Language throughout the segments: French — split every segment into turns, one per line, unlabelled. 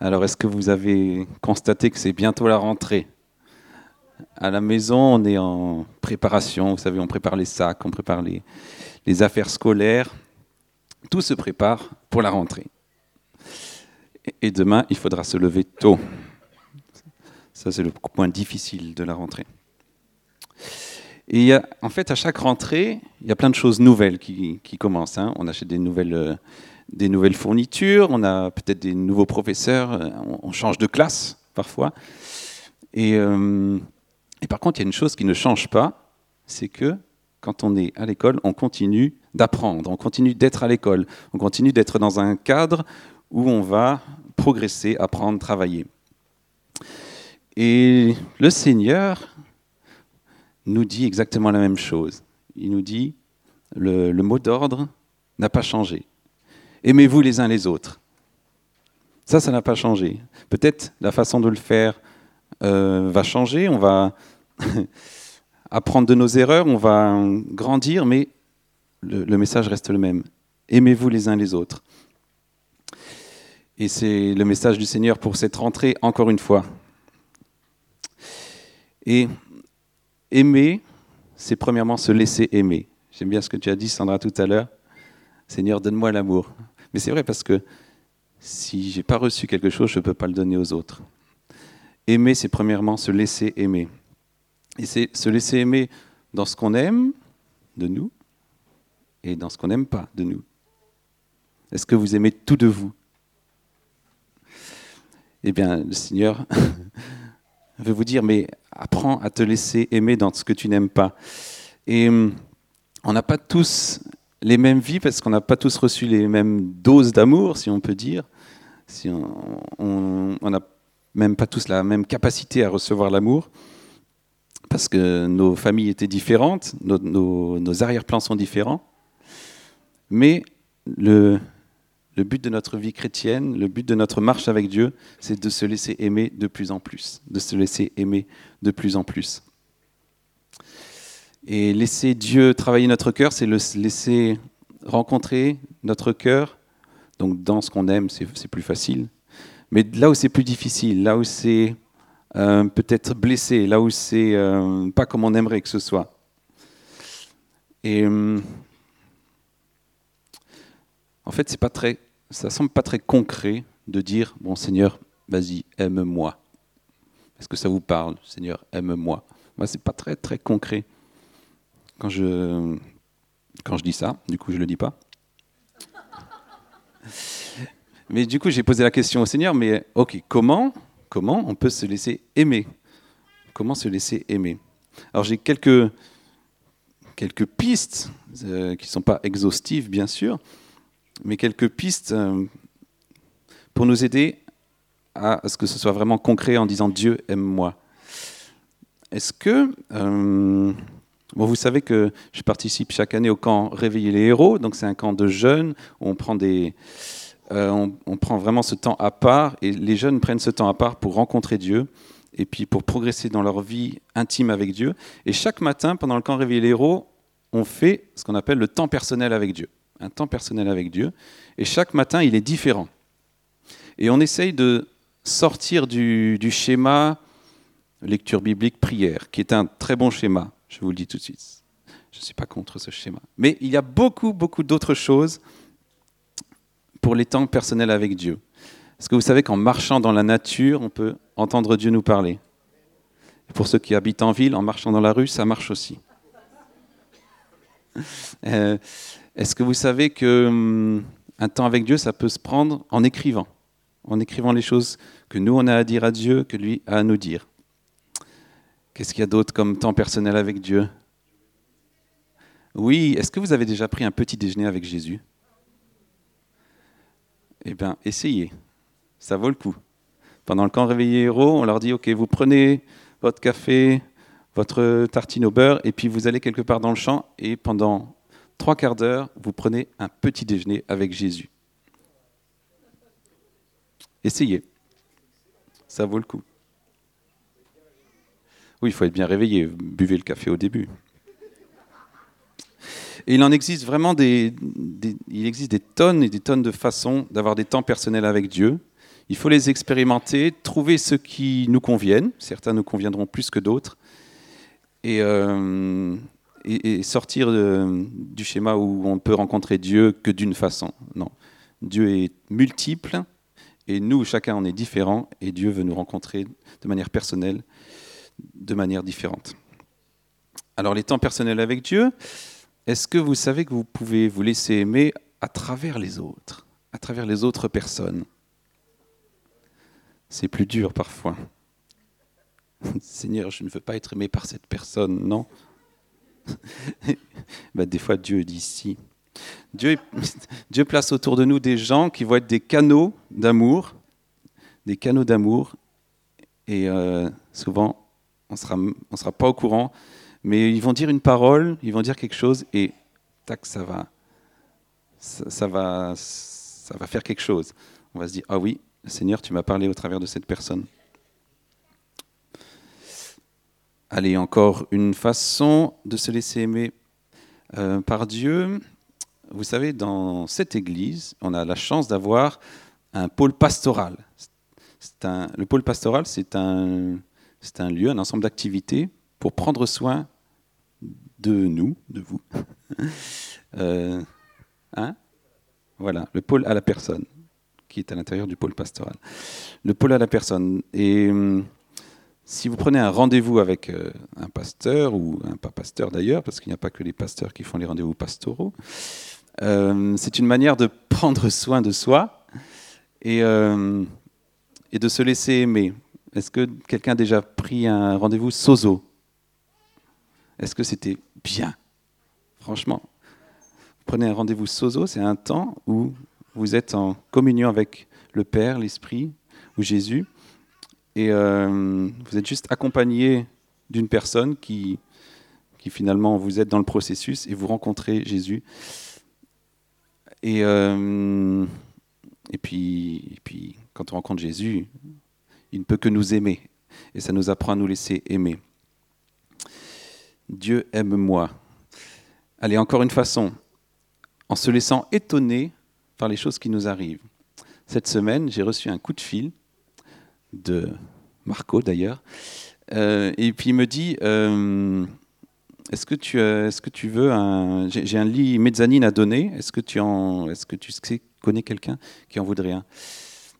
Alors, est-ce que vous avez constaté que c'est bientôt la rentrée? À la maison, on est en préparation. Vous savez, on prépare les sacs, on prépare les, affaires scolaires. Tout se prépare pour la rentrée. Et demain, il faudra se lever tôt. Ça, c'est le point difficile de la rentrée. Et y a, en fait, à chaque rentrée, il y a plein de choses nouvelles qui, commencent. Hein. On achète des nouvelles, euh, des nouvelles fournitures, on a peut-être des nouveaux professeurs, euh, on, change de classe parfois. Euh, et, par contre, il y a une chose qui ne change pas, c'est que quand on est à l'école, on continue d'apprendre, on continue d'être à l'école, on continue d'être dans un cadre où on va progresser, apprendre, travailler. Et le Seigneur nous dit exactement la même chose. Il nous dit, le, mot d'ordre n'a pas changé. Aimez-vous les uns les autres. Ça, ça n'a pas changé. Peut-être la façon de le faire euh, va changer, on va apprendre de nos erreurs, on va grandir, mais le message reste le même. Aimez-vous les uns les autres. Et c'est le message du Seigneur pour cette rentrée, encore une fois. Et aimer, c'est premièrement se laisser aimer. J'aime bien ce que tu as dit, Sandra, tout à l'heure. Seigneur, donne-moi l'amour. Mais c'est vrai parce que si j'ai pas reçu quelque chose, je ne peux pas le donner aux autres. Aimer, c'est premièrement se laisser aimer. Et c'est se laisser aimer dans ce qu'on aime de nous et dans ce qu'on n'aime pas de nous. Est-ce que vous aimez tout de vous? Eh bien, le Seigneur veut vous dire, mais apprends à te laisser aimer dans ce que tu n'aimes pas. Et hum, on n'a pas tous les mêmes vies parce qu'on n'a pas tous reçu les mêmes doses d'amour, si on peut dire. Si on n'a même pas tous la même capacité à recevoir l'amour parce que nos familles étaient différentes, nos, arrière-plans sont différents. Mais le but de notre vie chrétienne, le but de notre marche avec Dieu, c'est de se laisser aimer de plus en plus, de se laisser aimer de plus en plus. Et laisser Dieu travailler notre cœur, c'est laisser rencontrer notre cœur. Donc dans ce qu'on aime, c'est plus facile. Mais là où c'est plus difficile, là où c'est euh, peut-être blessé, là où c'est euh, pas comme on aimerait que ce soit. Et euh, en fait, c'est pas très ça semble pas très concret de dire Bon Seigneur, vas-y, aime-moi. Est-ce que ça vous parle, Seigneur, aime-moi? Moi, c'est pas très très concret quand je quand je dis ça. Du coup, je le dis pas. Mais du coup, j'ai posé la question au Seigneur. Mais ok, comment comment on peut se laisser aimer? Comment se laisser aimer? Alors j'ai quelques quelques pistes euh, qui ne sont pas exhaustives, bien sûr, mais quelques pistes euh, pour nous aider à ce que ce soit vraiment concret en disant Dieu aime-moi. Est-ce que euh, vous savez que je participe chaque année au camp Réveiller les héros, donc c'est un camp de jeunes où on prend des euh, on, prend vraiment ce temps à part et les jeunes prennent ce temps à part pour rencontrer Dieu et puis pour progresser dans leur vie intime avec Dieu. Et chaque matin, pendant le camp Réveiller les héros, on fait ce qu'on appelle le temps personnel avec Dieu un temps personnel avec Dieu. Et chaque matin, il est différent. Et on essaye de sortir du, schéma lecture biblique, prière, qui est un très bon schéma, je vous le dis tout de suite. Je ne suis pas contre ce schéma. Mais il y a beaucoup, beaucoup d'autres choses pour les temps personnels avec Dieu. Est-ce que vous savez qu'en marchant dans la nature, on peut entendre Dieu nous parler pour ceux qui habitent en ville, en marchant dans la rue, ça marche aussi. Euh, est-ce que vous savez que hum, un temps avec Dieu, ça peut se prendre en écrivant, en écrivant les choses que nous on a à dire à Dieu, que lui a à nous dire. Qu'est-ce qu'il y a d'autre comme temps personnel avec Dieu? Oui, est-ce que vous avez déjà pris un petit déjeuner avec Jésus? Eh bien, essayez, ça vaut le coup. Pendant le camp réveillé héros, on leur dit, ok, vous prenez votre café, votre tartine au beurre, et puis vous allez quelque part dans le champ, et pendant trois quarts d'heure, vous prenez un petit déjeuner avec Jésus. Essayez. Ça vaut le coup. Oui, il faut être bien réveillé. Buvez le café au début. Et il en existe vraiment des, il existe des tonnes et des tonnes de façons d'avoir des temps personnels avec Dieu. Il faut les expérimenter, trouver ceux qui nous conviennent. Certains nous conviendront plus que d'autres. Et, euh, sortir du schéma où on peut rencontrer Dieu que d'une façon. Non. Dieu est multiple et nous, chacun, on est différent et Dieu veut nous rencontrer de manière personnelle, de manière différente. Alors les temps personnels avec Dieu, est-ce que vous savez que vous pouvez vous laisser aimer à travers les autres, à travers les autres personnes? C'est plus dur parfois. Seigneur, je ne veux pas être aimé par cette personne, non? Ben, Des fois, Dieu dit si. Dieu, Dieu place autour de nous des gens qui vont être des canaux d'amour, des canaux d'amour, et euh, souvent, on ne sera, on sera pas au courant mais ils vont dire une parole, ils vont dire quelque chose et tac, ça va, ça, va, ça va faire quelque chose. On va se dire ah oui, Seigneur, tu m'as parlé au travers de cette personne. Allez, encore une façon de se laisser aimer euh, par Dieu. Vous savez, dans cette église, on a la chance d'avoir un pôle pastoral. Un, le pôle pastoral, c'est un, un lieu, un ensemble d'activités pour prendre soin de nous, de vous. Euh, hein? Voilà, le pôle à la personne, qui est à l'intérieur du pôle pastoral. Le pôle à la personne. Et hum, si vous prenez un rendez-vous avec euh, un pasteur, ou un pas pasteur d'ailleurs, parce qu'il n'y a pas que les pasteurs qui font les rendez-vous pastoraux, euh, c'est une manière de prendre soin de soi et de se laisser aimer. Est-ce que quelqu'un a déjà pris un rendez-vous sozo? Est-ce que c'était bien? Franchement, prenez un rendez-vous sozo, c'est un temps où vous êtes en communion avec le Père, l'Esprit ou Jésus, et euh, vous êtes juste accompagné d'une personne qui, qui finalement vous êtes dans le processus et vous rencontrez Jésus. Et, euh, et, puis, et puis, quand on rencontre Jésus, il ne peut que nous aimer. Et ça nous apprend à nous laisser aimer. Dieu aime moi. Allez, encore une façon, en se laissant étonner par les choses qui nous arrivent. Cette semaine, j'ai reçu un coup de fil de Marco d'ailleurs, euh, et puis il me dit euh, Est-ce que, tu, veux un. J'ai un lit mezzanine à donner, est-ce que tu connais quelqu'un qui en voudrait un?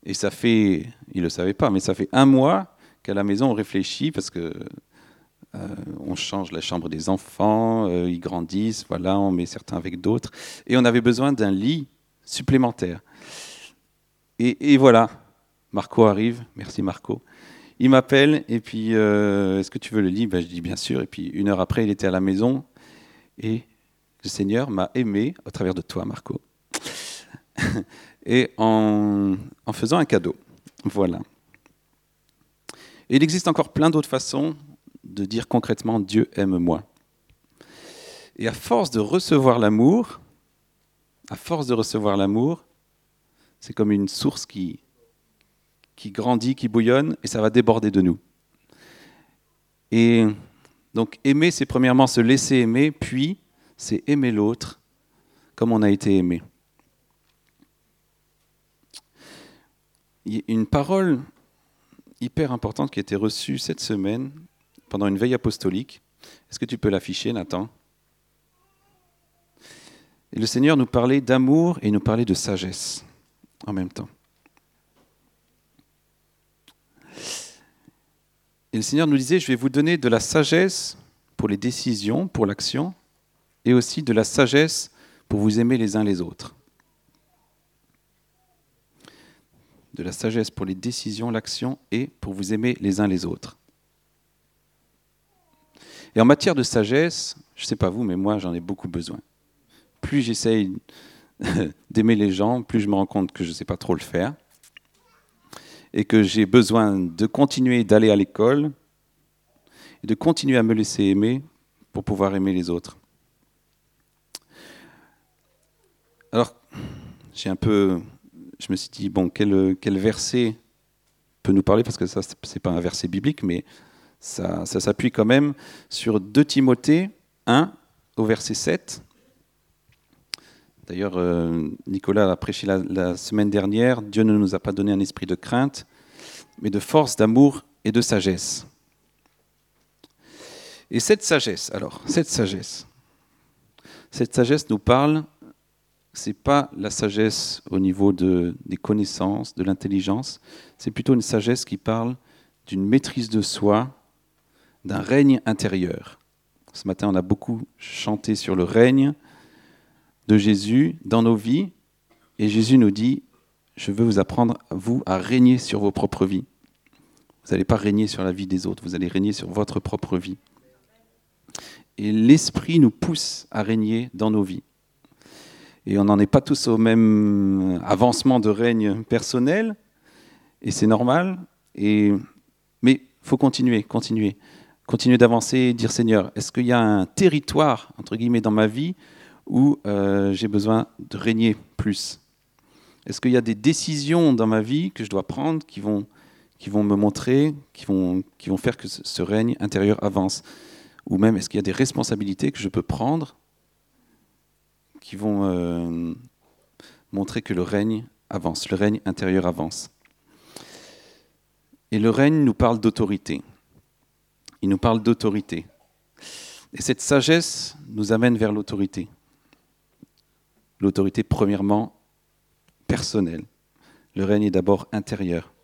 Et ça fait, il ne le savait pas, mais ça fait un mois qu'à la maison on réfléchit parce que euh, on change la chambre des enfants, euh, ils grandissent, voilà, on met certains avec d'autres. Et on avait besoin d'un lit supplémentaire. Et, voilà, Marco arrive, merci Marco. Il m'appelle et puis euh, est-ce que tu veux le lit? Ben, Je dis bien sûr. Et puis une heure après, il était à la maison et le Seigneur m'a aimé au travers de toi, Marco. et en, faisant un cadeau. Voilà. Et il existe encore plein d'autres façons de dire concrètement Dieu aime moi. Et à force de recevoir l'amour, à force de recevoir l'amour, c'est comme une source qui, qui grandit, qui bouillonne, et ça va déborder de nous. Et donc aimer, c'est premièrement se laisser aimer, puis c'est aimer l'autre comme on a été aimé. Une parole hyper importante qui a été reçue cette semaine, pendant une veille apostolique. Est-ce que tu peux l'afficher, Nathan? Et le Seigneur nous parlait d'amour et nous parlait de sagesse en même temps. Et le Seigneur nous disait, je vais vous donner de la sagesse pour les décisions, pour l'action, et aussi de la sagesse pour vous aimer les uns les autres. De la sagesse pour les décisions, l'action, et pour vous aimer les uns les autres. Et en matière de sagesse, je ne sais pas vous, mais moi j'en ai beaucoup besoin. Plus j'essaye d'aimer les gens, plus je me rends compte que je ne sais pas trop le faire. Et que j'ai besoin de continuer d'aller à l'école et de continuer à me laisser aimer pour pouvoir aimer les autres. Alors, j'ai un peu. Je me suis dit, bon, quel, quel verset peut nous parler? Parce que ça, ce n'est pas un verset biblique, mais ça, s'appuie quand même sur 2 Timothée 1 au verset 7. D'ailleurs, euh, Nicolas a prêché la semaine dernière, Dieu ne nous a pas donné un esprit de crainte, mais de force, d'amour et de sagesse. Et cette sagesse, alors, cette sagesse, cette sagesse nous parle, c'est pas la sagesse au niveau de, des connaissances, de l'intelligence, c'est plutôt une sagesse qui parle d'une maîtrise de soi, d'un règne intérieur. Ce matin, on a beaucoup chanté sur le règne de Jésus dans nos vies, et Jésus nous dit, je veux vous apprendre, vous, à régner sur vos propres vies. Vous n'allez pas régner sur la vie des autres, vous allez régner sur votre propre vie. Et l'Esprit nous pousse à régner dans nos vies. Et on n'en est pas tous au même avancement de règne personnel, et c'est normal. Et, mais faut continuer, continuer. Continuer d'avancer, dire Seigneur, est-ce qu'il y a un territoire, entre guillemets, dans ma vie où euh, j'ai besoin de régner plus? Est-ce qu'il y a des décisions dans ma vie que je dois prendre qui vont, qui vont me montrer, qui vont, qui vont faire que ce règne intérieur avance? Ou même est-ce qu'il y a des responsabilités que je peux prendre qui vont euh, montrer que le règne avance, le règne intérieur avance Et le règne nous parle d'autorité. Il nous parle d'autorité. Et cette sagesse nous amène vers l'autorité. L'autorité, premièrement, personnelle. Le règne est d'abord intérieur.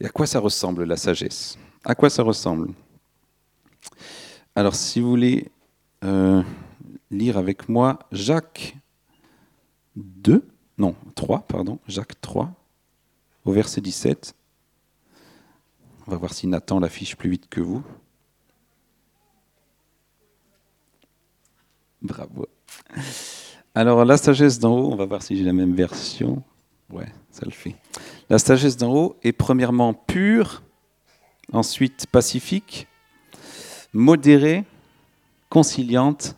Et à quoi ça ressemble la sagesse? À quoi ça ressemble? Alors, si vous voulez euh, lire avec moi Jacques 2, non, 3, pardon, Jacques 3, au verset 17. On va voir si Nathan l'affiche plus vite que vous. Bravo. Alors, la sagesse d'en haut, on va voir si j'ai la même version. Ouais, ça le fait. La sagesse d'en haut est premièrement pure, ensuite pacifique, modérée, conciliante,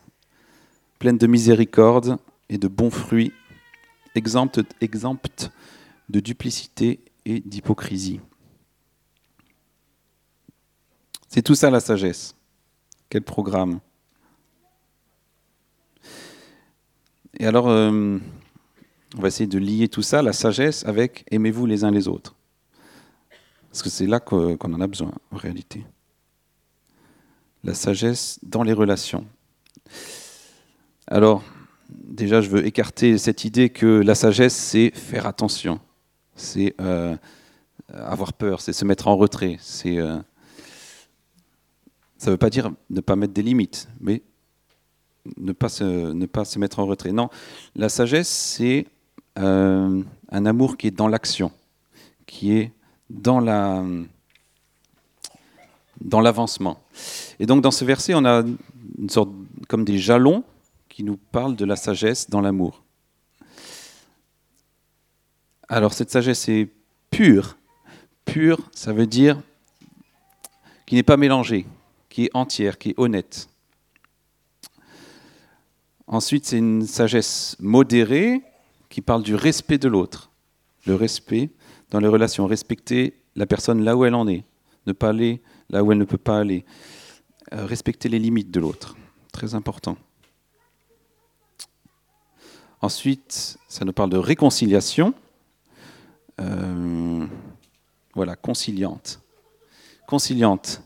pleine de miséricorde et de bons fruits, exempte, de duplicité et d'hypocrisie. C'est tout ça la sagesse. Quel programme. Et alors, euh, on va essayer de lier tout ça, la sagesse, avec aimez-vous les uns les autres. Parce que c'est là qu'on en a besoin, en réalité. La sagesse dans les relations. Alors, déjà, je veux écarter cette idée que la sagesse, c'est faire attention, c'est euh, avoir peur, c'est se mettre en retrait. Euh, ça ne veut pas dire ne pas mettre des limites, mais ne pas se, ne pas se mettre en retrait. Non, la sagesse, c'est euh, un amour qui est dans l'action, qui est dans la dans l'avancement. Et donc dans ce verset, on a une sorte comme des jalons qui nous parlent de la sagesse dans l'amour. Alors cette sagesse est pure. Pure, ça veut dire qui n'est pas mélangée, qui est entière, qui est honnête. Ensuite, c'est une sagesse modérée qui parle du respect de l'autre. Le respect dans les relations, respecter la personne là où elle en est, ne pas aller là où elle ne peut pas aller, euh, respecter les limites de l'autre. Très important. Ensuite, ça nous parle de réconciliation. Euh, voilà, conciliante. Conciliante.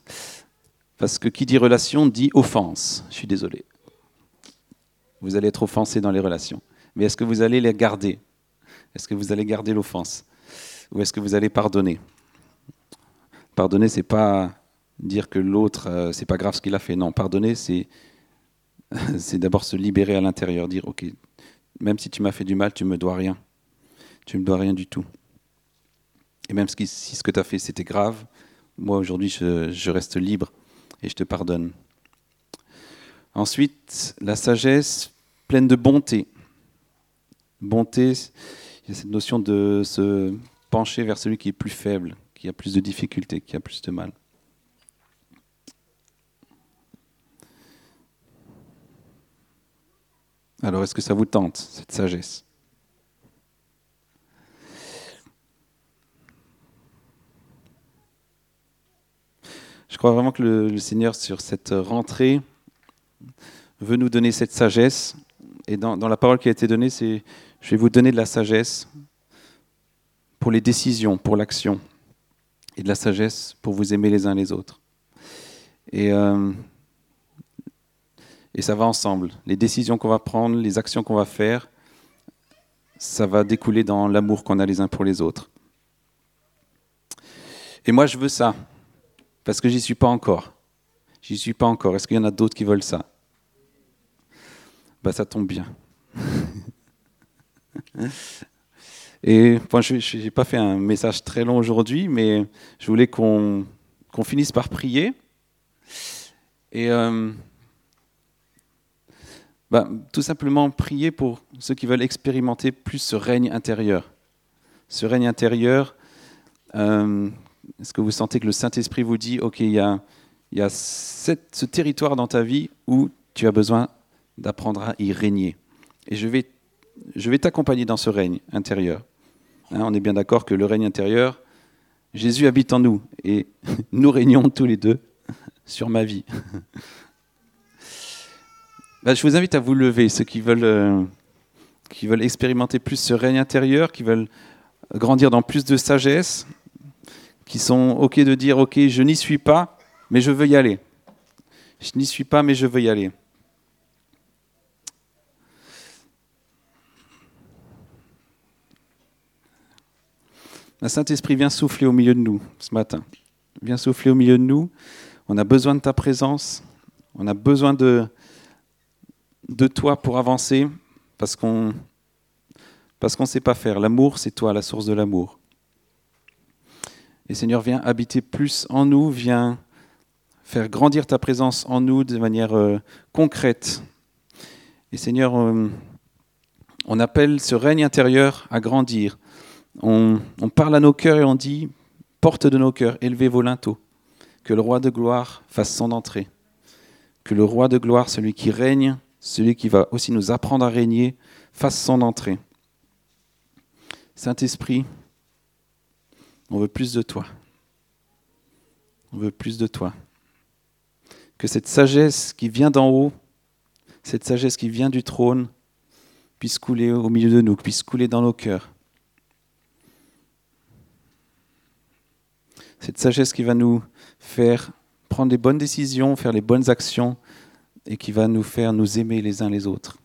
Parce que qui dit relation dit offense. Je suis désolé. Vous allez être offensé dans les relations. Mais est-ce que vous allez les garder? Est-ce que vous allez garder l'offense? Ou est-ce que vous allez pardonner? Pardonner, c'est pas dire que l'autre, euh, c'est pas grave ce qu'il a fait. Non, pardonner, c'est d'abord se libérer à l'intérieur, dire ok, même si tu m'as fait du mal, tu me dois rien. Tu me dois rien du tout. Et même si ce que tu as fait c'était grave, moi aujourd'hui je reste libre et je te pardonne. Ensuite, la sagesse pleine de bonté bonté, il y a cette notion de se pencher vers celui qui est plus faible, qui a plus de difficultés, qui a plus de mal. Alors, est-ce que ça vous tente, cette sagesse? Je crois vraiment que le, Seigneur, sur cette rentrée, veut nous donner cette sagesse. Et dans, la parole qui a été donnée, c'est je vais vous donner de la sagesse pour les décisions, pour l'action, et de la sagesse pour vous aimer les uns les autres. Et, euh, et ça va ensemble. Les décisions qu'on va prendre, les actions qu'on va faire, ça va découler dans l'amour qu'on a les uns pour les autres. Et moi, je veux ça, parce que j'y suis pas encore. J'y suis pas encore. Est-ce qu'il y en a d'autres qui veulent ça? Bah, ça tombe bien. Et bon, je n'ai pas fait un message très long aujourd'hui, mais je voulais qu'on finisse par prier. Et euh, bah, tout simplement prier pour ceux qui veulent expérimenter plus ce règne intérieur. Ce règne intérieur, euh, est-ce que vous sentez que le Saint-Esprit vous dit, OK, il y a, y a ce territoire dans ta vie où tu as besoin d'apprendre à y régner. Et je vais, je vais t'accompagner dans ce règne intérieur. Hein, on est bien d'accord que le règne intérieur, Jésus habite en nous et nous régnons tous les deux sur ma vie. Bah, je vous invite à vous lever, ceux qui veulent, euh, qui veulent expérimenter plus ce règne intérieur, qui veulent grandir dans plus de sagesse, qui sont OK de dire OK, je n'y suis pas, mais je veux y aller. Je n'y suis pas, mais je veux y aller. Le Saint-Esprit vient souffler au milieu de nous ce matin. Viens souffler au milieu de nous. On a besoin de ta présence. On a besoin de, toi pour avancer parce qu'on parce qu'on ne sait pas faire. L'amour, c'est toi, la source de l'amour. Et Seigneur, viens habiter plus en nous, viens faire grandir ta présence en nous de manière euh, concrète. Et Seigneur, euh, on appelle ce règne intérieur à grandir on, parle à nos cœurs et on dit, porte de nos cœurs, élevez vos linteaux, que le roi de gloire fasse son entrée, que le roi de gloire, celui qui règne, celui qui va aussi nous apprendre à régner, fasse son entrée. Saint-Esprit, on veut plus de toi. On veut plus de toi. Que cette sagesse qui vient d'en haut, cette sagesse qui vient du trône, puisse couler au milieu de nous, puisse couler dans nos cœurs. Cette sagesse qui va nous faire prendre les bonnes décisions, faire les bonnes actions et qui va nous faire nous aimer les uns les autres.